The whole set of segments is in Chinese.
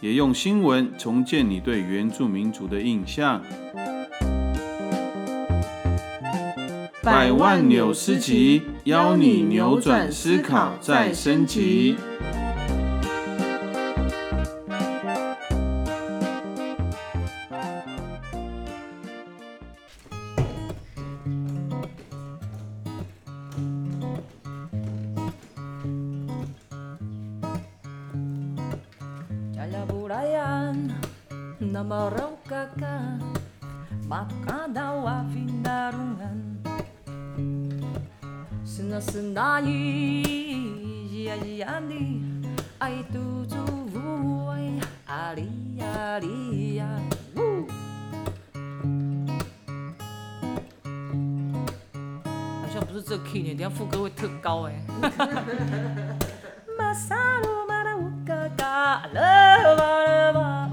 也用新闻重建你对原住民族的印象。百万纽斯集，邀你扭转思考，再升级。好像不是这你等下副歌会特高哎。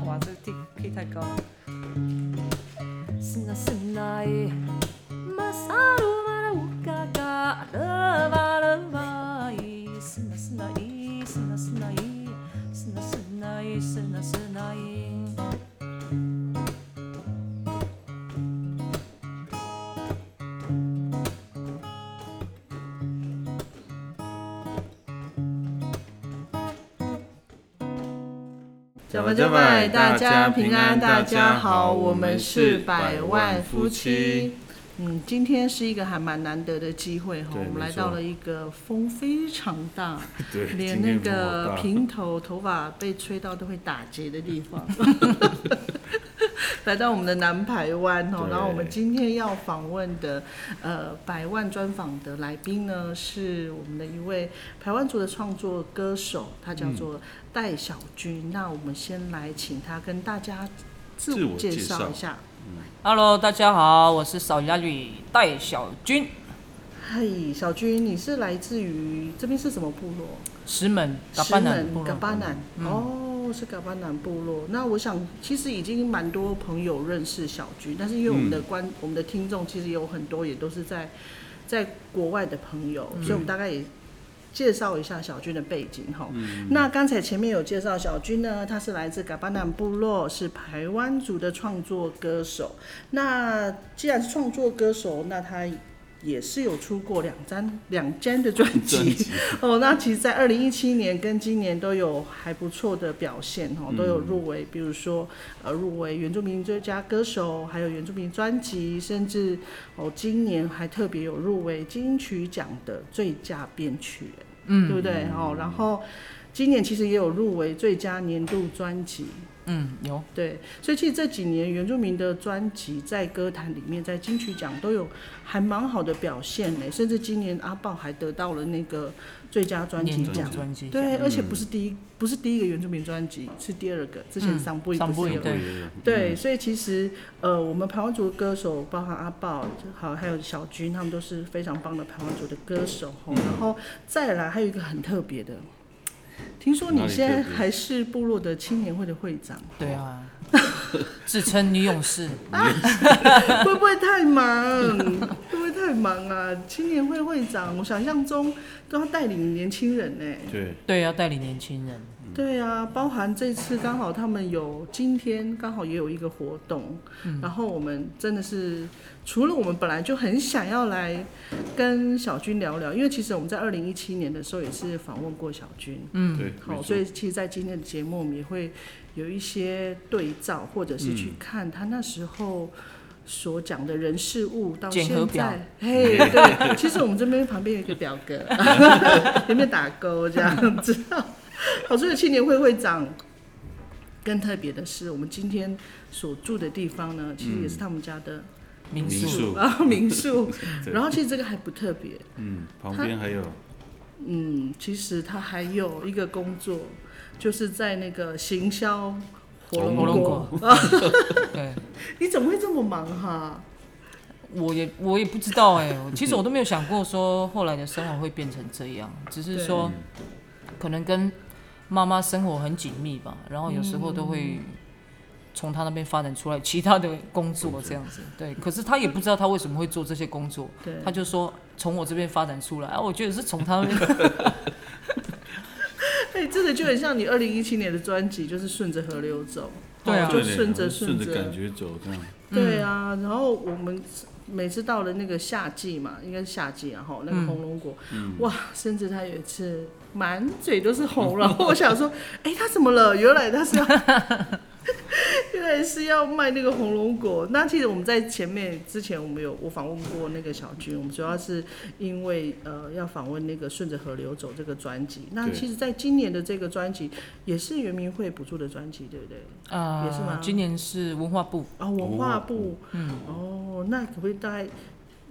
哇这个 kk 太高了。加拜加拜，大家平安，大家好，我们是百万夫妻。嗯，今天是一个还蛮难得的机会哈，我们来到了一个风非常大，对连那个 平头头发被吹到都会打结的地方。来到我们的南排湾哦，然后我们今天要访问的呃百万专访的来宾呢，是我们的一位台湾族的创作歌手，他叫做戴小军。那我们先来请他跟大家自自我介绍绍一下。Hello，大家好，我是扫牙吕戴小军，嗨，小军，你是来自于这边是什么部落？石门嘎石巴南嘎落。巴南、哦，是嘎巴南部落。那我想，其实已经蛮多朋友认识小军，但是因为我们的观、我们的听众其实有很多也都是在在国外的朋友，所以我们大概也介绍一下小军的背景哈。那刚才前面有介绍小军呢，他是来自嘎巴南部落，是台湾族的创作歌手。那既然是创作歌手，那他也是有出过两张两张的专辑 哦。那其实，在二零一七年跟今年都有还不错的表现哦，都有入围，比如说呃入围原住民最佳歌手，还有原住民专辑，甚至哦今年还特别有入围金曲奖的最佳编曲人，嗯，对不对？哦，然后今年其实也有入围最佳年度专辑。嗯，有对，所以其实这几年原住民的专辑在歌坛里面，在金曲奖都有还蛮好的表现呢，甚至今年阿豹还得到了那个最佳专辑奖。专辑，对，而且不是第一，不是第一个原住民专辑，是第二个。之前嗯桑布伊桑布伊不？对对，所以其实呃，我们台湾族的歌手，包含阿豹，好还有小军，他们都是非常棒的台湾族的歌手。吼然后再来还有一个很特别的，听说你现在还是部落的青年会的会长。对啊，自称女勇士，会不会太忙？会不会太忙啊？青年会会长，我想象中都要带领年轻人呢。对，对，要带领年轻人。对啊，包含这次刚好他们有今天刚好也有一个活动，然后我们真的是除了我们本来就很想要来跟小军聊聊，因为其实我们在二零一七年的时候也是访问过小军，嗯，对，好，所以其实，在今天的节目，我们也会有一些对照，或者是嗯去看他那时候所讲的人事物到现在，嘿，对，其实我们这边旁边有一个表格 有没有打勾这样子？好，所以青年会会长更特别的是，我们今天所住的地方呢，其实也是他们家的民民宿宿。然后 民宿，然后其实这个还不特别，嗯，旁边还有嗯，其实他还有一个工作，就是在那个行销火龙火龙果你怎么会这么忙哈？我也我也不知道哎、其实我都没有想过说后来的生活会变成这样，只是说可能跟妈妈生活很紧密吧，然后有时候都会从他那边发展出来其他的工作这样子，对。可是他也不知道他为什么会做这些工作，对，她就说从我这边发展出来，啊，我觉得是从他那边 哎，真的就很像你二零一七年的专辑，就是顺着河流走，对啊。哦就顺着顺着。感觉走这样。对啊，然后我们每次到了那个夏季嘛，应该是夏季然后那个嗯红龙果，哇，甚至他有一次满嘴都是红，然后我想说，哎，他怎么了？原来他是要。原来是要卖那个红龙果。那其实我们在前面之前，我们有我访问过那个小军，我们主要是因为呃要访问那个顺着河流走这个专辑。那其实，在今年的这个专辑也是圆明会补助的专辑，对不对？啊、也是吗今年是文化部，啊、文化部，嗯，哦，那可不可以大概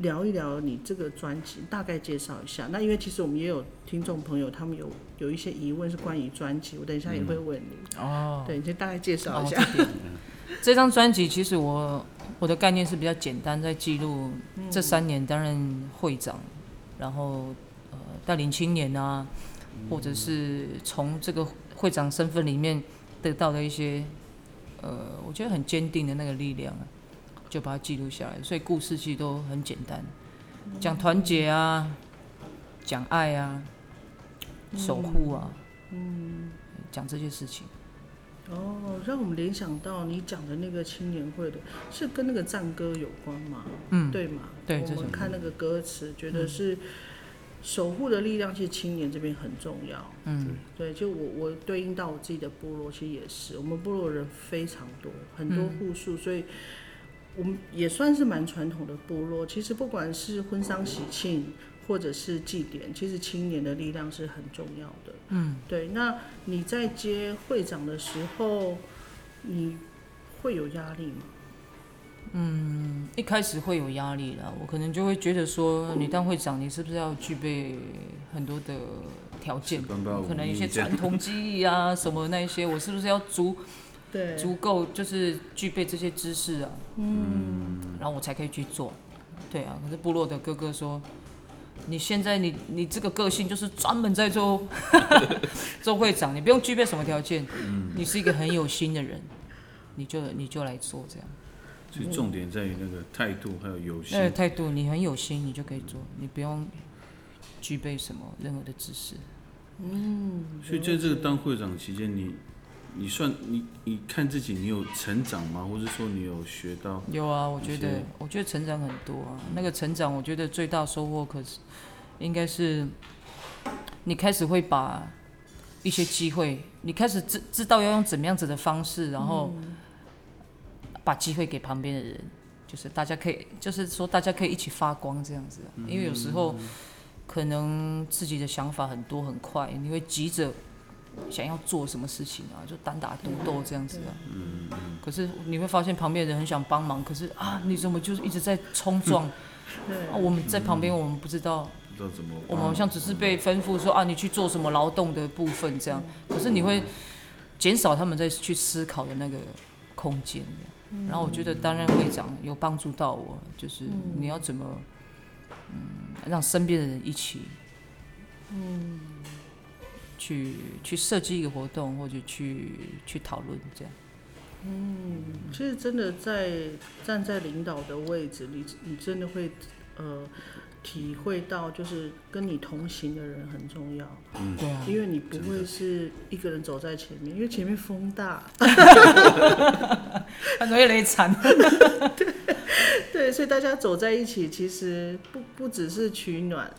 聊一聊你这个专辑，大概介绍一下？那因为其实我们也有听众朋友，他们有有一些疑问是关于专辑，我等一下也会问你。哦，对，你先大概介绍哦一下。这张专辑其实我我的概念是比较简单，在记录这三年担任会长，然后呃带领青年啊，或者是从这个会长身份里面得到的一些呃，我觉得很坚定的那个力量啊，就把它记录下来。所以故事其实都很简单，讲团结啊，讲爱啊，守护啊，嗯，讲这些事情。哦，让我们联想到你讲的那个青年会的，是跟那个战歌有关吗？嗯，对吗？对这种们看那个歌词，觉得是守护的力量，其实青年这边很重要。嗯，对，就我我对应到我自己的部落，其实也是，我们部落人非常多，很多户数，所以我们也算是蛮传统的部落。其实不管是婚丧喜庆，或者是祭典，其实青年的力量是很重要的。嗯，对。那你在接会长的时候，你会有压力吗？嗯一开始会有压力啦，我可能就会觉得说，你当会长，你是不是要具备很多的条件？可能一些传统技艺啊，什么那一些，我是不是要足对，足够，就是具备这些知识啊？嗯，然后我才可以去做。对啊，可是部落的哥哥说，你现在你你这个个性就是专门在做 做会长，你不用具备什么条件，你是一个很有心的人，你就你就来做这样。所以重点在于那个态度还有有那个心。态度，你很有心，你就可以做，你不用具备什么任何的知识。嗯所以在这个当会长期间，你你算你你看自己，你有成长吗？或者说你有学到？有啊，我觉得，我觉得成长很多啊。那个成长，我觉得最大收获可是应该是你开始会把一些机会，你开始知知道要用怎么样子的方式，然后把机会给旁边的人，就是大家可以，就是说大家可以一起发光这样子啊、因为有时候可能自己的想法很多很快，你会急着想要做什么事情啊，就单打独斗这样子啊嗯。可是你会发现旁边的人很想帮忙，可是啊，你怎么就是一直在冲撞？对啊，我们在旁边，我们不知道，不知道怎么？我们好像只是被吩咐说啊，你去做什么劳动的部分这样。可是你会减少他们在去思考的那个空间。然后我觉得担任会长有帮助到我，就是你要怎么，嗯，让身边的人一起，嗯，去去设计一个活动，或者去去讨论这样。其实真的在站在领导的位置，你你真的会呃体会到，就是跟你同行的人很重要，对啊，因为你不会是一个人走在前面，因为前面风大，很容易累惨。对，所以大家走在一起，其实不不只是取暖。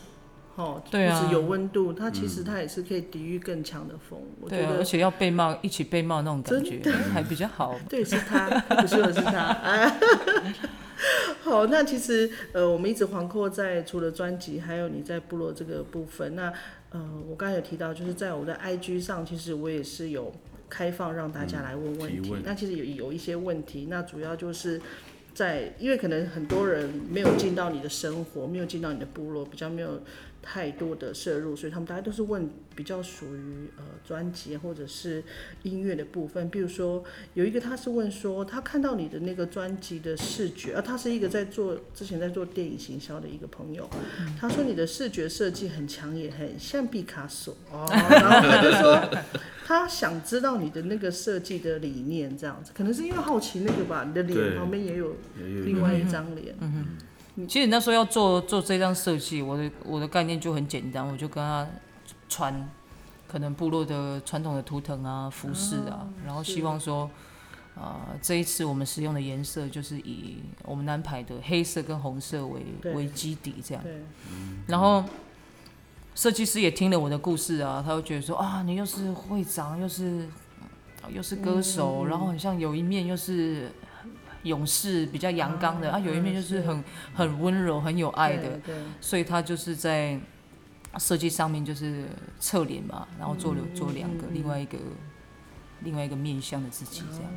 哦，对啊有温度，它其实它也是可以抵御更强的风。我觉对啊，而且要被骂，一起被骂那种感觉还比较好。对，是他，不是我是他。哎，好，那其实呃，我们一直环扣在除了专辑，还有你在部落这个部分。那呃，我刚才有提到，就是在我的 IG 上，其实我也是有开放让大家来问问题。那其实有有一些问题，那主要就是在，因为可能很多人没有进到你的生活，没有进到你的部落，比较没有太多的摄入，所以他们大家都是问比较属于呃专辑或者是音乐的部分。比如说有一个他是问说，他看到你的那个专辑的视觉，啊，他是一个在做之前在做电影行销的一个朋友，他说你的视觉设计很强，也很像毕卡索哦，然后他就说。他想知道你的那个设计的理念，这样子，可能是因为好奇那个吧。你的脸旁边也有也有另外一张脸，其实那时候要做做这张设计，我的我的概念就很简单，我就跟他传可能部落的传统的图腾啊、服饰啊，然后希望说，啊、这一次我们使用的颜色就是以我们安排的黑色跟红色为为基底这样。然后设计师也听了我的故事啊，他会觉得说啊，你又是会长，又是又是歌手，然后很像有一面又是勇士，比较阳刚的啊，有一面就是很很温柔、很有爱的，对，所以他就是在设计上面就是侧脸嘛，然后做了做两个，另外一个另外一个面向的自己这样。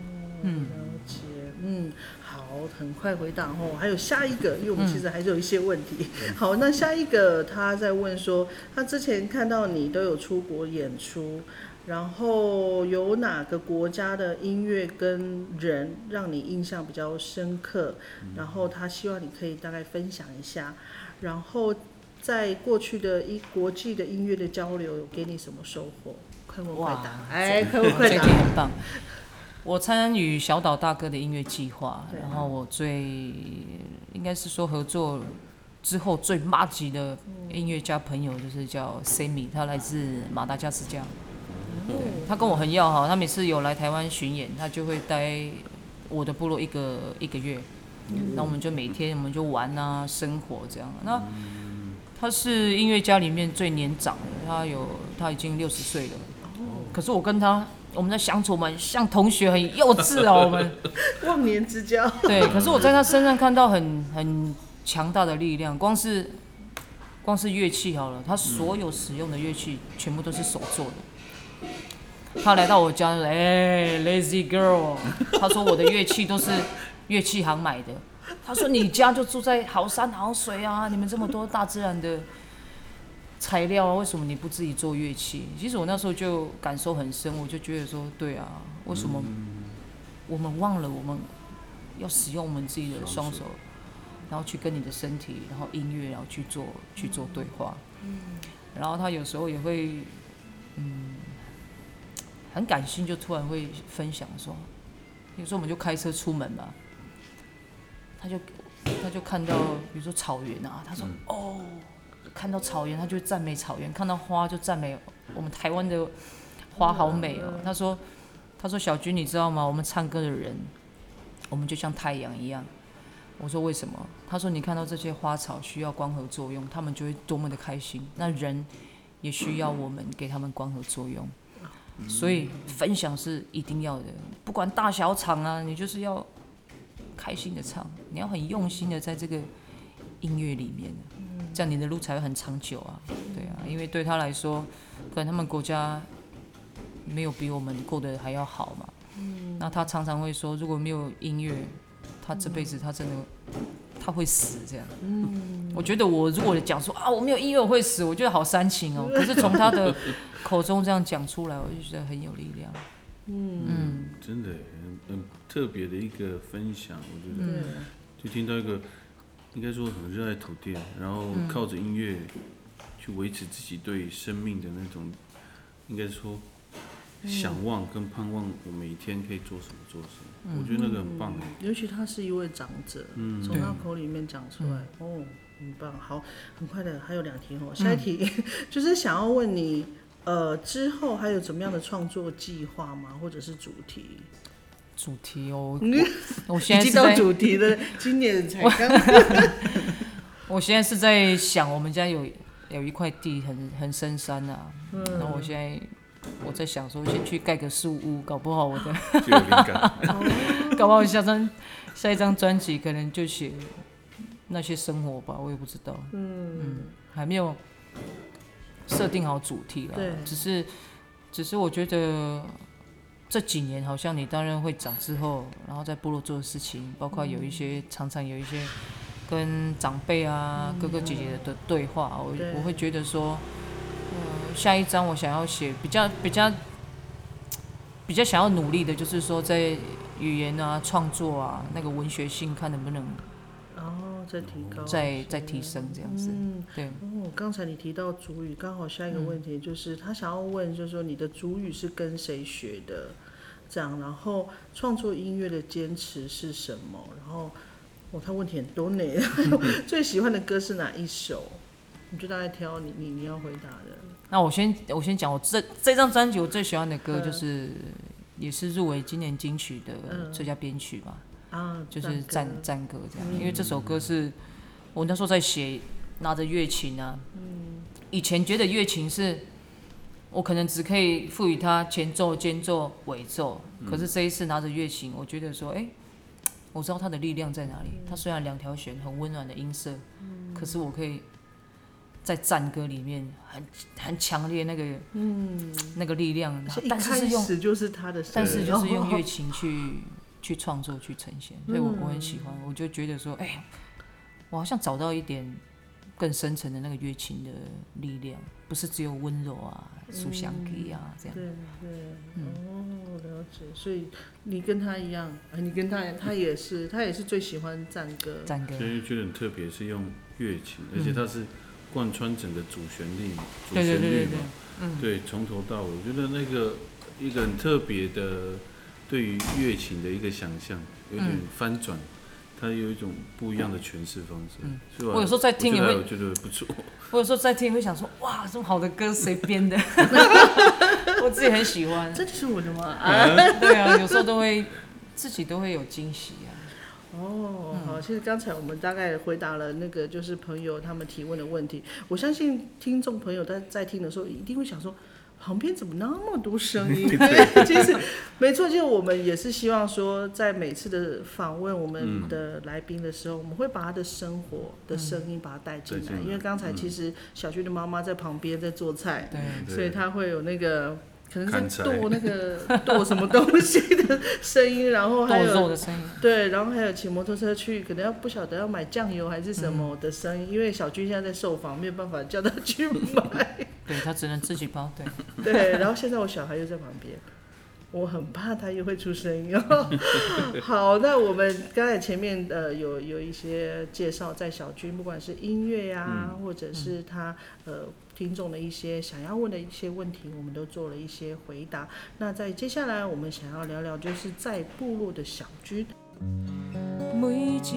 嗯了解，嗯，好，很快回答哦。还有下一个，因为我们其实还是有一些问题。好，那下一个他在问说，他之前看到你都有出国演出，然后有哪个国家的音乐跟人让你印象比较深刻？然后他希望你可以大概分享一下，然后在过去的一国际的音乐的交流有给你什么收获？快问快答哇，哎，快问快答。很棒。我参与小岛大哥的音乐计划，对然后我最应该是说合作之后最麻吉的音乐家朋友就是叫 Sammy，他来自马达加斯加，对他跟我很要好，他每次有来台湾巡演，他就会待我的部落一个一个月，那我们就每天我们就玩啊，生活这样。那他是音乐家里面最年长的，他有他已经六十岁了，可是我跟他我们在相处，我们像同学，很幼稚哦，我们。忘年之交，对。可是我在他身上看到很很强大的力量，光是光是乐器好了，他所有使用的乐器全部都是手做的。他来到我家，哎、l a z y girl，他说我的乐器都是乐器行买的。他说你家就住在好山好水啊，你们这么多大自然的材料啊，为什么你不自己做乐器？其实我那时候就感受很深，我就觉得说，对啊，为什么我们忘了我们要使用我们自己的双手，然后去跟你的身体，然后音乐，然后去做去做对话。然后他有时候也会，嗯，很感性，就突然会分享说，有时候我们就开车出门嘛，他就他就看到，比如说草原啊，他说、哦，看到草原他就赞美草原，看到花就赞美我们台湾的花好美哦。他说他说小军你知道吗？我们唱歌的人，我们就像太阳一样。我说为什么？他说你看到这些花草需要光合作用，他们就会多么的开心。那人也需要我们给他们光合作用，所以分享是一定要的，不管大小场啊，你就是要开心的唱，你要很用心的在这个音乐里面，这样你的路才会很长久啊。对啊，因为对他来说，可能他们国家没有比我们过得还要好嘛。那他常常会说，如果没有音乐，他这辈子他真的他会死这样。嗯。我觉得我如果讲说啊我没有音乐我会死，我觉得好煽情哦。可是从他的 口中这样讲出来，我就觉得很有力量。嗯。真的很很特别的一个分享，我觉得，就听到一个应该说很热爱土地，然后靠着音乐去维持自己对生命的那种，应该说想望跟盼望，我每一天可以做什么做什么，我觉得那个很棒哎。尤其他是一位长者，嗯从他口里面讲出来，哦，很棒。好，很快的，还有两题哦。下一题、就是想要问你，呃，之后还有怎么样的创作计划吗？或者是主题？主题哦，嗯我我现在是在主题了，今年才刚。我现在是在想，我们家有有一块地很很深山啊，嗯然后我现在我在想说，先去盖个树屋，搞不好我的，有灵感。搞不好下张下一张专辑可能就写那些生活吧，我也不知道，嗯嗯，还没有设定好主题啦对，只是只是我觉得这几年好像你担任会长之后，然后在部落做的事情，包括有一些常常有一些跟长辈啊、哥哥姐姐的对话，我对我会觉得说，呃，下一章我想要写比较比较比较想要努力的，就是说在语言啊、创作啊那个文学性，看能不能哦，再提高，再再提升这样子。嗯，对，哦，刚才你提到主语，刚好下一个问题就是、他想要问，就是说你的主语是跟谁学的？这样，然后创作音乐的坚持是什么？然后，哦，他问题很多呢。最喜欢的歌是哪一首？你就大概挑你你你要回答的。那我先我先讲，我这这张专辑我最喜欢的歌嗯。就是，也是入围今年金曲的嗯。最佳编曲嘛，啊，就是战战歌这样。嗯。因为这首歌是我那时候在写，拿着乐琴啊，嗯。以前觉得乐琴是我可能只可以赋予它前奏、间奏、尾奏，可是这一次拿着乐琴，我觉得说，哎、我知道它的力量在哪里。它虽然两条弦很温暖的音色，可是我可以在战歌里面很很强烈那个嗯，那个力量，但是是用，始就是他的声音，但是就是用 乐哦琴去去创作去呈现，所以我我很喜欢，我就觉得说，哎、我好像找到一点更深层的那个乐琴的力量，不是只有温柔啊、书香给啊这样。对对，嗯。哦，了解。所以你跟他一样，啊，你跟他，他也是，他也是最喜欢战歌。战歌。所，以觉得很特别，是用乐琴，而且他是贯穿整个主旋律，主对对旋律对对对嘛，，嗯，对，从头到尾，我觉得那个一个很特别的对于乐琴的一个想象，有点嗯翻转，它有一种不一样的诠释方式嗯。所以我有时候在听也会我觉得不错。我有时候在听 会想说，哇，这么好的歌谁编的？我自己很喜欢。这就是我的吗？啊，对啊，有时候都会自己都会有惊喜啊。哦，好，其实刚才我们大概回答了那个就是朋友他们提问的问题，我相信听众朋友在在听的时候一定会想说。旁边怎么那么多声音？对，其实没错，就是我们也是希望说，在每次的访问我们的来宾的时候，我们会把他的生活的声音把它带进来，带进来因为刚才其实小军的妈妈在旁边在做菜，对，所以他会有那个可能砍柴在剁那个 剁什么东西的声音，然后还剁肉有的声音。对，然后还有骑摩托车去，可能要不晓得要买酱油还是什么的声音，因为小军现在在受访，没有办法叫他去买。对他只能自己包，对，对，然后现在我小孩又在旁边，我很怕他又会出声音哦。好，那我们刚才前面呃有有一些介绍，在小军不管是音乐呀、或者是他呃听众的一些想要问的一些问题，我们都做了一些回答。那在接下来我们想要聊聊，就是在部落的小军。每一届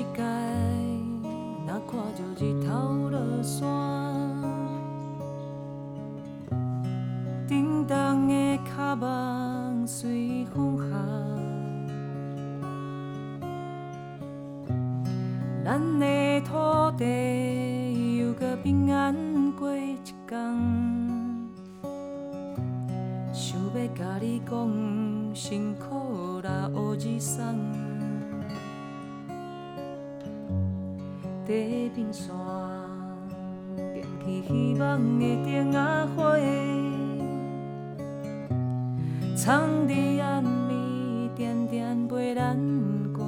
若看着日头落山，叮当的脚梦随风行，咱的土地又搁平安过一天。想要甲你讲辛苦啦，乌日送。地平线，点起希望的灯仔花，藏伫暗暝，点点陪咱过。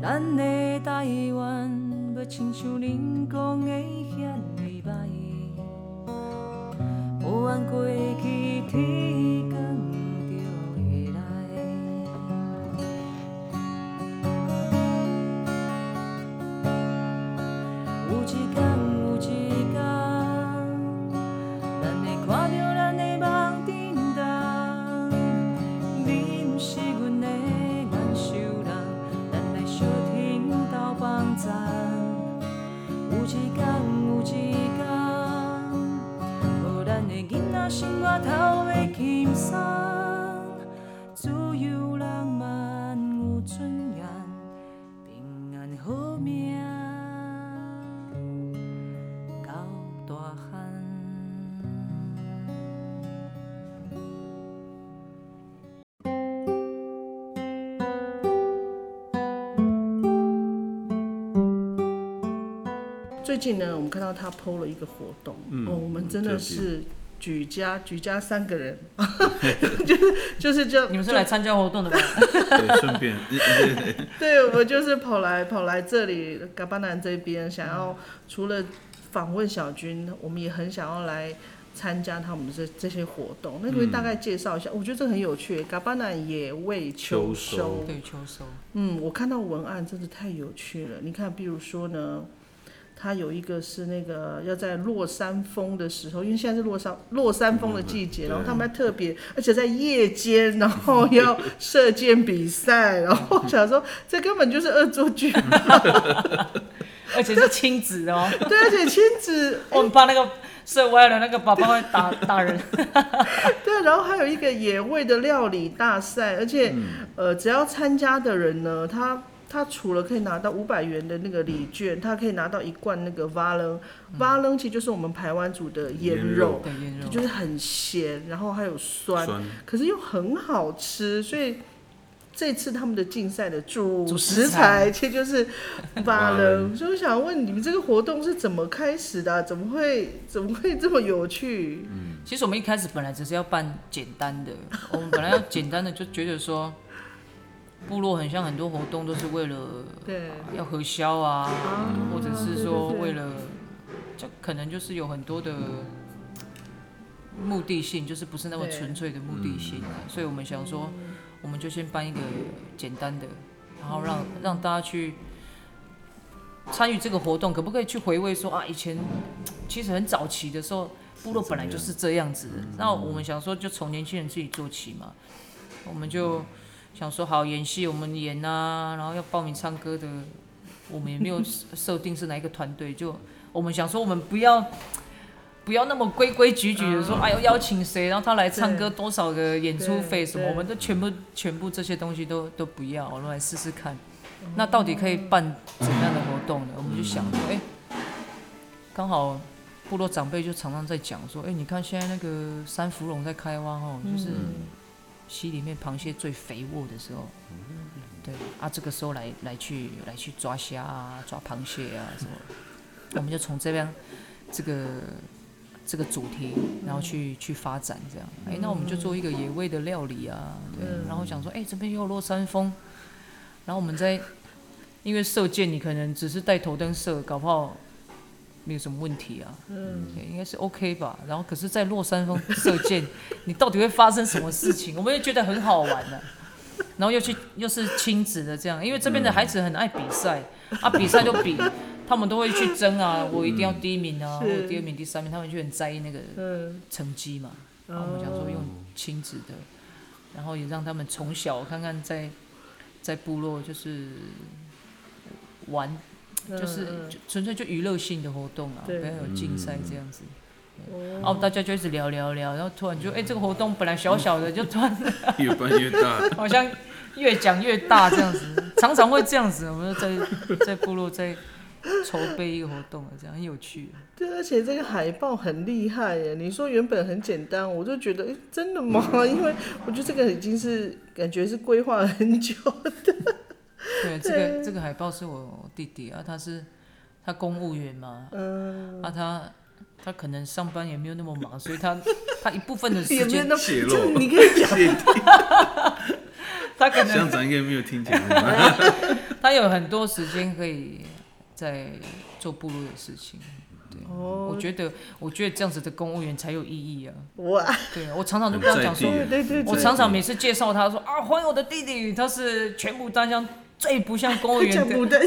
咱的台湾，亲像人讲的近呢，我们看到他 PO 了一个活动，嗯哦，我们真的是举家举家三个人，就是就是这样。你们是来参加活动的吧？对，顺便，对，我就是跑来跑来这里嘎巴南这边，想要除了访问小军，我们也很想要来参加他们这这些活动。那可以大概介绍一下？我觉得这很有趣。嘎巴南野味秋收，对，秋收。嗯，我看到文案真的太有趣了。你看，比如说呢，它有一个是那个要在落山风的时候，因为现在是落山落山风的季节，嗯然后他们还特别，而且在夜间，然后要射箭比赛，然后我想说这根本就是恶作剧，而且是亲子哦，对，而且亲子 我很怕那个射歪了，那个宝宝会打打人。对，然后还有一个野味的料理大赛，而且、呃，只要参加的人呢，他他除了可以拿到五百元的那个礼券，他可以拿到一罐那个蛙楞，蛙楞其实就是我们台湾煮的腌腌肉，对，腌肉。就是很咸，然后还有酸，酸，可是又很好吃，所以。这次他们的竞赛的主主食食材材其实就是 蛙楞，所以我想问你们这个活动是怎么开始的啊、怎么会怎么会这么有趣？嗯其实我们一开始本来只是要办简单的，我们本来要简单的，就觉得说，部落很像很多活动都是为了对，要核销啊，啊或者是说为了，就可能就是有很多的目的性，就是不是那么纯粹的目的性啊，所以我们想说，我们就先办一个简单的，然后让让大家去参与这个活动，可不可以去回味说啊，以前其实很早期的时候，部落本来就是这样。子的。那我们想说，就从年轻人自己做起嘛，我们就想说，好演戏我们演啊，然后要报名唱歌的，我们也没有设设定是哪一个团队，就我们想说，我们不要。不要那么规规矩矩的说，哎呦邀请谁，然后他来唱歌多少个演出费什么，我们都全部全部这些东西都都不要，我们来试试看。那到底可以办怎样的活动呢？我们就想说，哎、刚好部落长辈就常常在讲说，哎、你看现在那个三福龙在开挖哦，就是溪里面螃蟹最肥沃的时候，对啊，这个时候来来去来去抓虾啊，抓螃蟹啊什么，我们就从这边这个这个主题，然后去去发展这样。哎、那我们就做一个野味的料理啊，对，然后想说，哎、这边又有落山风，然后我们在因为射箭，你可能只是带头灯射，搞不好没有什么问题啊，嗯，对，应该是 OK 吧。然后可是，在落山风射箭，你到底会发生什么事情？我们也觉得很好玩呢、然后又去又是亲子的这样，因为这边的孩子很爱比赛、啊，比赛就比，他们都会去争啊，我一定要第一名啊，或是者第二名、第三名，他们就很在意那个嗯，成绩嘛。然后我们想说用亲子的，然后也让他们从小看看在在部落就是玩，就是纯粹就娱乐性的活动啊，不要有竞赛这样子。哦然后大家就一直聊聊聊，然后突然就哎、这个活动本来小小的，就突然 越办越大，好像越讲越大这样子，常常会这样子。我们在在部落在筹备一个活动，这样很有趣。对，而且这个海报很厉害耶！你说原本很简单，我就觉得，哎，真的吗？因为我觉得这个已经是感觉是规划了很久。对，这个这个海报是我弟弟啊，他是他公务员嘛，嗯，啊他他可能上班也没有那么忙，所以他 他一部分的时间，也没有那么，泄露。就你可以讲，他可能乡长应该没有听节目？他有很多时间可以在做部落的事情。对，我哦，觉得我觉得这样子的公务员才有意义啊。哇，对啊，我常常都跟他讲说，对对对，我常常每次介绍他说啊，欢迎我的弟弟，他是全部单乡最不像公务员的。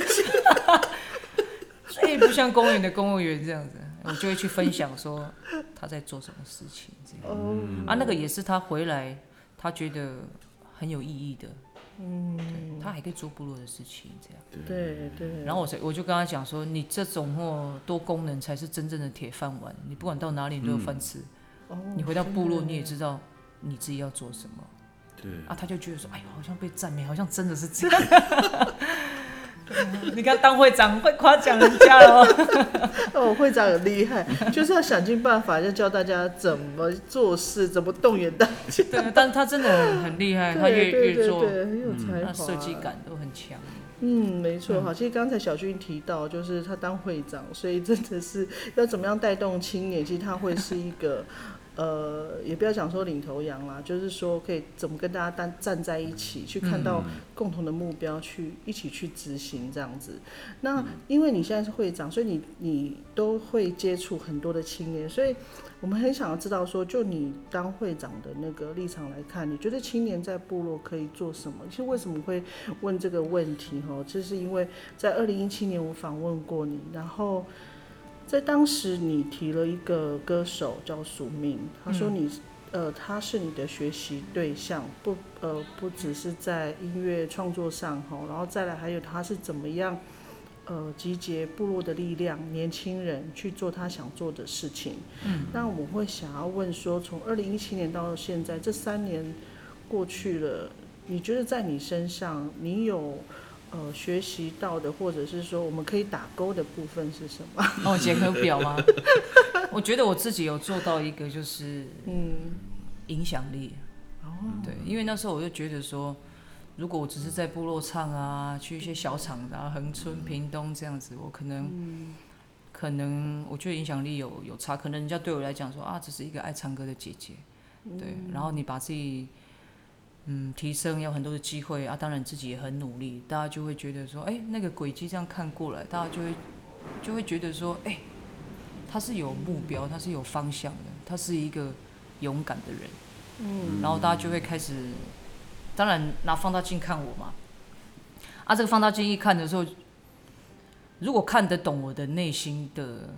最不 像公务员的公务员这样子，我就会去分享说他在做什么事情这样。哦，啊，那个也是他回来他觉得很有意义的，嗯，他还可以做部落的事情这样。对对，然后我才我就跟他讲说，你这种或多功能才是真正的铁饭碗，你不管到哪里你都有饭吃。哦你回到部落你也知道你自己要做什么。对，啊，他就觉得说，哎呦，好像被赞美，好像真的是这样。你看当会长会夸奖人家了哦。哦，会长很厉害，就是要想尽办法，要教大家怎么做事，怎么动员大家。对，但是他真的很很厉害，他越越做，很有才华，他设计。感都很强。嗯，没错。好，其实刚才小军提到，就是他当会长，所以真的是要怎么样带动青年，其实他会是一个呃，也不要讲说领头羊啦，就是说可以怎么跟大家站站在一起，去看到共同的目标，去一起去执行这样子。那因为你现在是会长，所以你你都会接触很多的青年，所以我们很想要知道说，就你当会长的那个立场来看，你觉得青年在部落可以做什么？其实为什么会问这个问题？哈，就是因为在二零一七年我访问过你，然后。在当时，你提了一个歌手叫署命，他说你，呃，他是你的学习对象，不，呃，不只是在音乐创作上哈，然后再来还有他是怎么样，呃，集结部落的力量，年轻人去做他想做的事情。嗯，那我会想要问说，从二零一七年到现在这三年过去了，你觉得在你身上，你有？呃，学习到的，或者是说我们可以打勾的部分是什么？哦，结合表吗？我觉得我自己有做到一个，就是嗯，影响力。哦，对，因为那时候我就觉得说，如果我只是在部落唱啊，去一些小厂啊，横村、屏东这样子，我可能，可能我觉得影响力有有差。可能人家对我来讲说啊，只是一个爱唱歌的姐姐，对。然后你把自己。嗯，提升有很多的机会啊，当然自己也很努力，大家就会觉得说，哎，那个轨迹这样看过来，大家就会就会觉得说，哎，他是有目标，他是有方向的，他是一个勇敢的人，嗯，然后大家就会开始，当然拿放大镜看我嘛，啊，这个放大镜一看的时候，如果看得懂我的内心的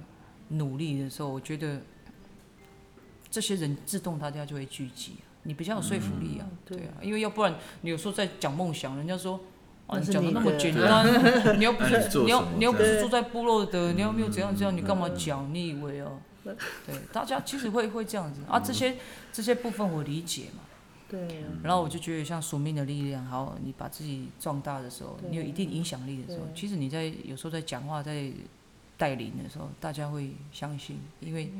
努力的时候，我觉得这些人自动大家就会聚集。你比较有说服力啊，对啊，因为要不然你有时候在讲梦想，人家说，啊，你讲的那么简单，你又不是你要你又不是住在部落的，你又没有怎样怎样，你干嘛讲？你以为哦？对，大家其实会会这样子啊，这些这些部分我理解嘛。对。然后我就觉得像宿命的力量，好，你把自己壮大的时候，你有一定影响力的时候，其实你在有时候在讲话在带领的时候，大家会相信，因为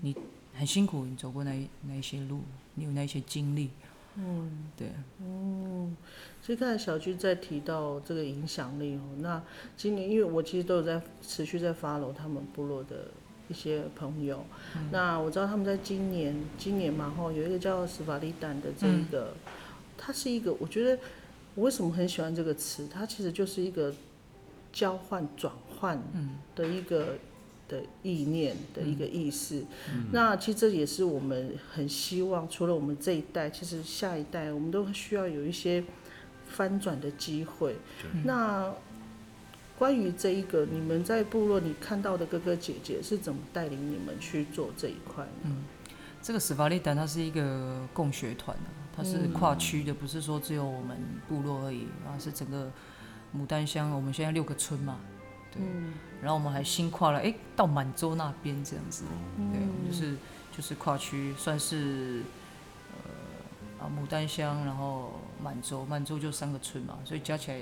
你很辛苦，你走过那那一些路。你有那些经历，嗯，对，嗯，其实刚才小军在提到这个影响力哦，那今年因为我其实都有在持续在 follow 他们部落的一些朋友，那我知道他们在今年今年嘛吼有一个叫斯法利丹的这一个，它是一个我觉得我为什么很喜欢这个词，它其实就是一个交换转换的一个。的意念的一个意思，那其实这也是我们很希望，除了我们这一代，其实下一代我们都需要有一些翻转的机会。那关于这一个，你们在部落你看到的哥哥姐姐是怎么带领你们去做这一块？嗯，这个史法利丹它是一个共学团它是跨区的，不是说只有我们部落而已啊，是整个牡丹乡，我们现在六个村嘛。对，然后我们还新跨了，哎，到满洲那边这样子，对，就是就是跨区，算是呃啊牡丹乡，然后满洲，满洲就三个村嘛，所以加起来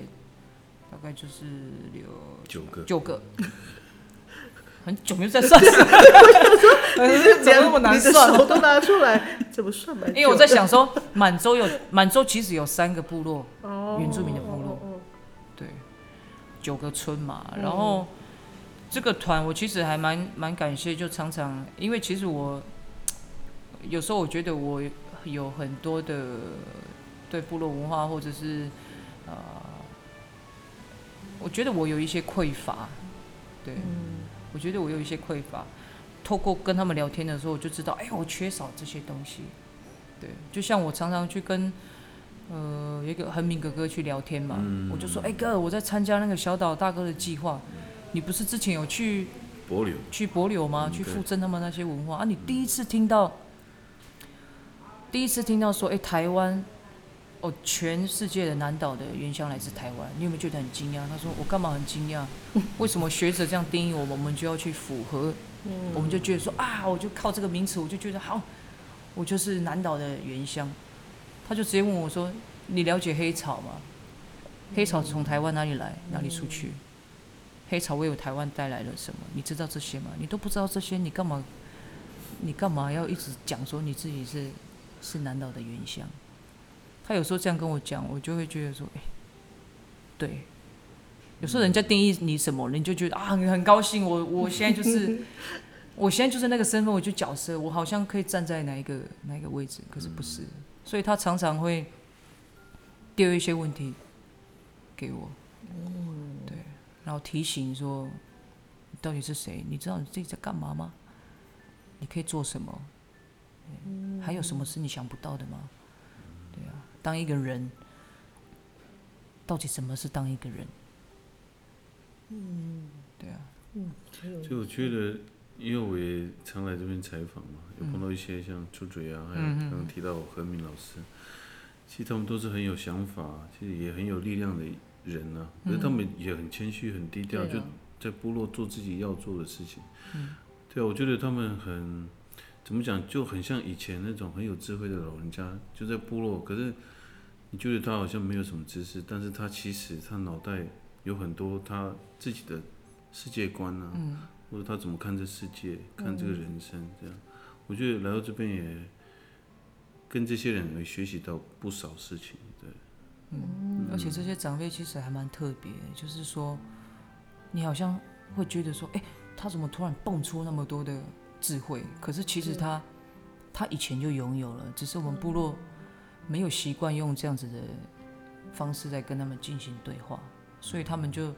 大概就是有九个，九个，很久没有在算，怎么那么难算？手都拿出来，怎么算？因为我在想说，满洲有满洲其实有三个部落，原住民的部落。九个村嘛，然后这个团我其实还蛮蛮感谢，就常常因为其实我有时候我觉得我有很多的对部落文化或者是呃，我觉得我有一些匮乏，对，我觉得我有一些匮乏，透过跟他们聊天的时候，我就知道，哎，我缺少这些东西，对，就像我常常去跟。呃，有一个恒明哥哥去聊天嘛，我就说，哎哥，我在参加那个小岛大哥的计划，你不是之前有去柏柳去柏柳吗？去附赠他们那些文化啊？你第一次听到，第一次听到说，哎，台湾，哦，全世界的南岛的原乡来自台湾，你有没有觉得很惊讶？他说，我干嘛很惊讶？为什么学者这样定义我们，我们就要去符合？我们就觉得说啊，我就靠这个名词，我就觉得好，我就是南岛的原乡。他就直接问我说：“你了解黑草吗？黑草从台湾哪里来，哪里出去？黑草为台湾带来了什么？你知道这些吗？你都不知道这些，你干嘛？你干嘛要一直讲说你自己是是南岛的原乡？”他有时候这样跟我讲，我就会觉得说：“哎，对。”有时候人家定义你什么，你就觉得啊，你很高兴。我我现在就是 我现在就是那个身份，我就角色，我好像可以站在哪一个哪一个位置，可是不是，所以他常常会丢一些问题给我，对，然后提醒说你到底是谁？你知道你自己在干嘛吗？你可以做什么？还有什么是你想不到的吗？对啊，当一个人，到底什么是当一个人？嗯，对啊，就我觉得，因为我也常来这边采访嘛，有碰到一些像朱嘴啊，还有刚刚提到何敏老师，其实他们都是很有想法，其实也很有力量的人啊。可是他们也很谦虚、很低调，就在部落做自己要做的事情。对啊，我觉得他们很怎么讲，就很像以前那种很有智慧的老人家，就在部落。可是你觉得他好像没有什么知识，但是他其实他脑袋有很多他自己的世界观啊，或者他怎么看这世界，看这个人生这样。我觉得来到这边也跟这些人也学习到不少事情，对。嗯而且这些长辈其实还蛮特别，就是说，你好像会觉得说，哎、他怎么突然蹦出那么多的智慧？可是其实他他以前就拥有了，只是我们部落没有习惯用这样子的方式在跟他们进行对话，所以他们就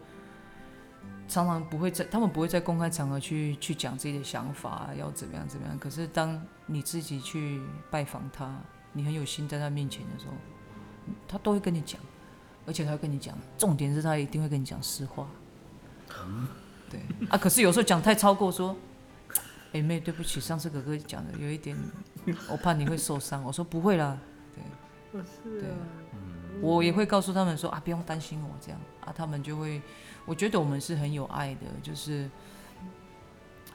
常常不会在他们不会在公开场合去去讲自己的想法要怎么样怎么样。可是当你自己去拜访他，你很有心在他面前的时候，他都会跟你讲。而且他会跟你讲，重点是他一定会跟你讲实话。对啊，可是有时候讲太超过，说，哎、妹，对不起，上次哥哥讲的有一点，我怕你会受伤。我说不会啦，对，对，我也会告诉他们说啊，不用担心我这样啊，他们就会，我觉得我们是很有爱的，就是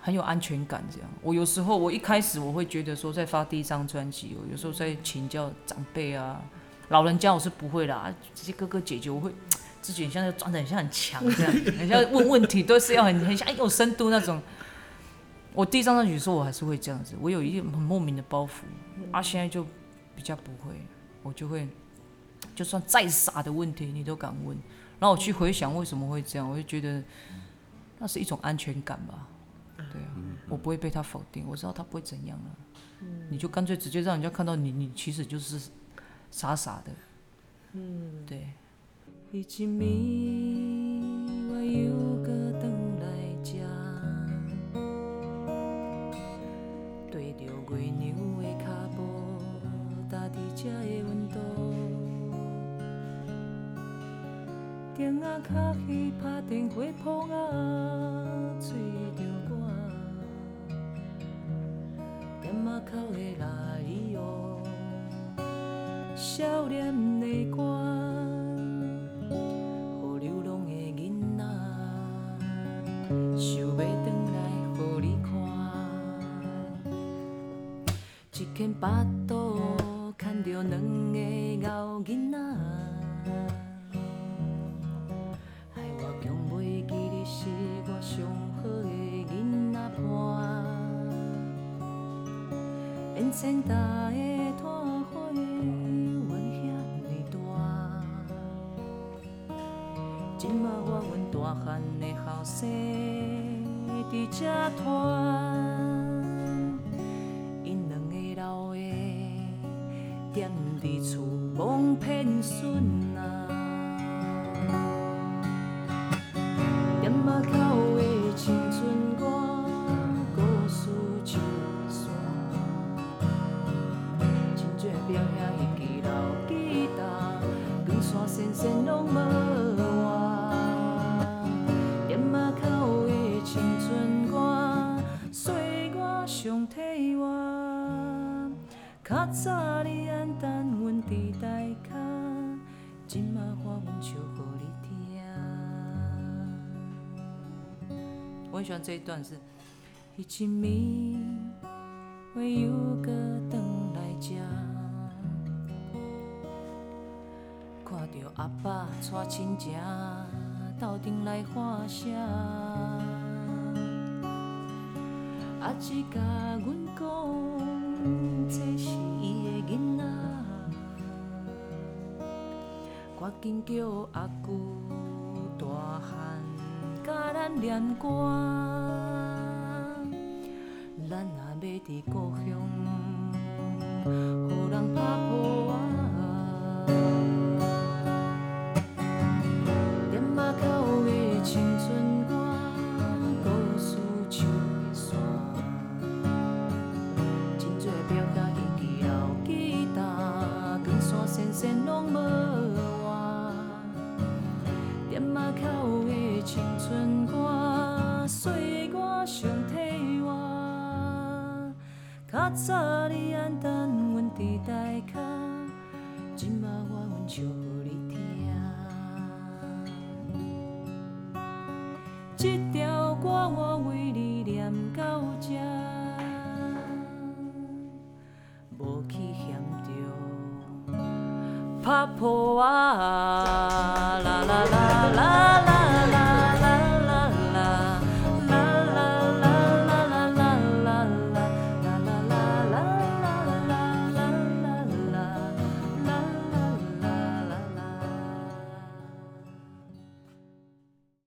很有安全感这样。我有时候我一开始我会觉得说，在发第一张专辑，我有时候在请教长辈啊。老人家我是不会啦，啊这些哥哥姐姐我会自己很像装的很像很强这样，很像问问题都是要很很像有深度那种。我第一张专辑的时候我还是会这样子，我有一个很莫名的包袱，啊，现在就比较不会，我就会就算再傻的问题你都敢问，然后我去回想为什么会这样，我就觉得那是一种安全感吧，对啊，我不会被他否定，我知道他不会怎样啊，你就干脆直接让人家看到你，你其实就是傻傻的，嗯，对。灯仔较起拍电火泡啊，吹着我。店仔口的拉里哦，少年的歌。予流浪的囡仔，想要转来予你看。一片巴肚牵着两喜欢这一段是，迄一暝，我又搁转来这，看着阿爸带亲情斗阵来喊声，阿姊甲阮讲，这是伊的囡仔，赶紧叫阿舅大汉咱念歌。咱也要伫故